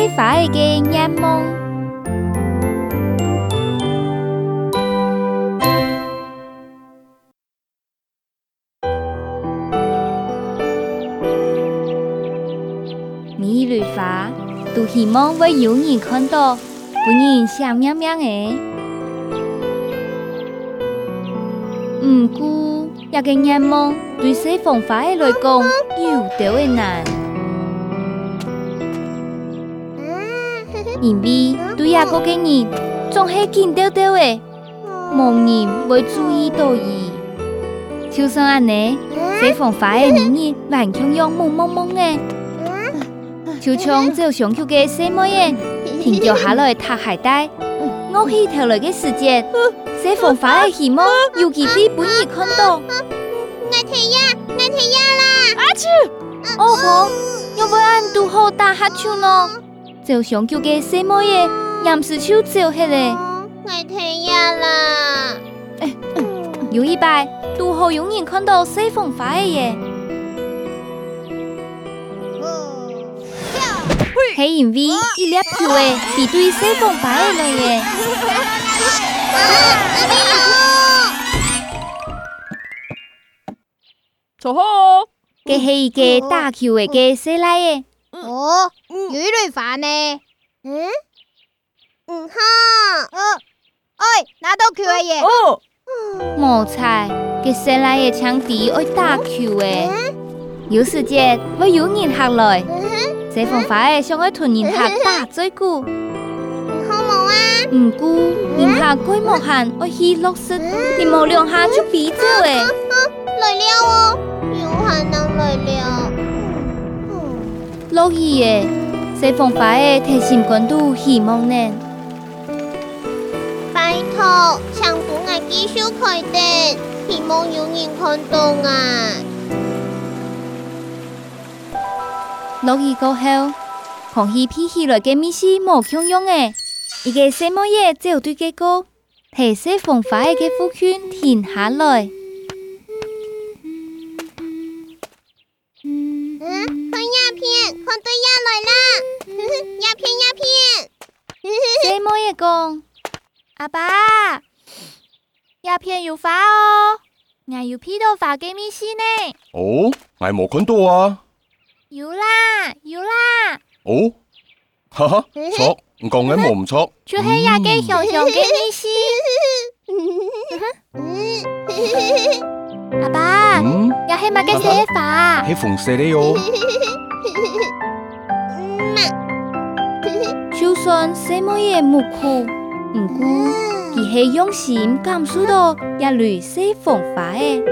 碎花的眼梦。美丽花，都希望会有人看到，不然想喵喵的。唔过，一个眼梦对西凤花的来讲有点为难，因为对阿哥嘅人总系见到到的，无人会注意到伊。就算安尼，西凤花的女人还像样懵懵懵的，就像走上去嘅小妹耶，停脚下来踏鞋带，我起头来嘅时间。西凤花的希望有机会俾你看到。我睇呀，我睇呀啦！阿秋，哦吼，要不然拄好打哈秋呢？就上叫嘅小妹耶，也是手走起嘞。我睇呀啦！有一摆拄好有人看到西凤花的耶。系因为伊粒球诶，比对西凤花的来耶。错好。这是一个打球的个谁来的？哦，有一类花呢。嗯？嗯哈。哦，哎，拿到球了耶。哦。莫猜，给谁来的枪弟爱打球的。有时间会有人下来，西凤花诶想爱同人下打最鼓。好冇啊？唔过，人下鬼莫喊，我去落实，你冇两下就闭嘴诶。来了哦，有可能来了。落雨诶，西凤花的提心肝都希望呢。拜托，唱歌我继续开灯，希望有人看到啊。落雨过后，空气飘起来嘅米丝冇汹涌诶。一个什么嘢就对结果，提西凤花嘅副圈停下来。嗯，看鸦片，看来啦！鸦片鸦片，什么嘢讲？阿爸，鸦片有花哦，我有批到花嘅米西呢。哦，我冇看到啊。有啦，有啦。哦，哈哈，错。讲嘅冇唔错，就系呀嘅小小嘅意思。阿爸，又系乜嘅写法？系红色的哟。算什么也没哭，不过，佢系用心感受到一缕西风花嘅。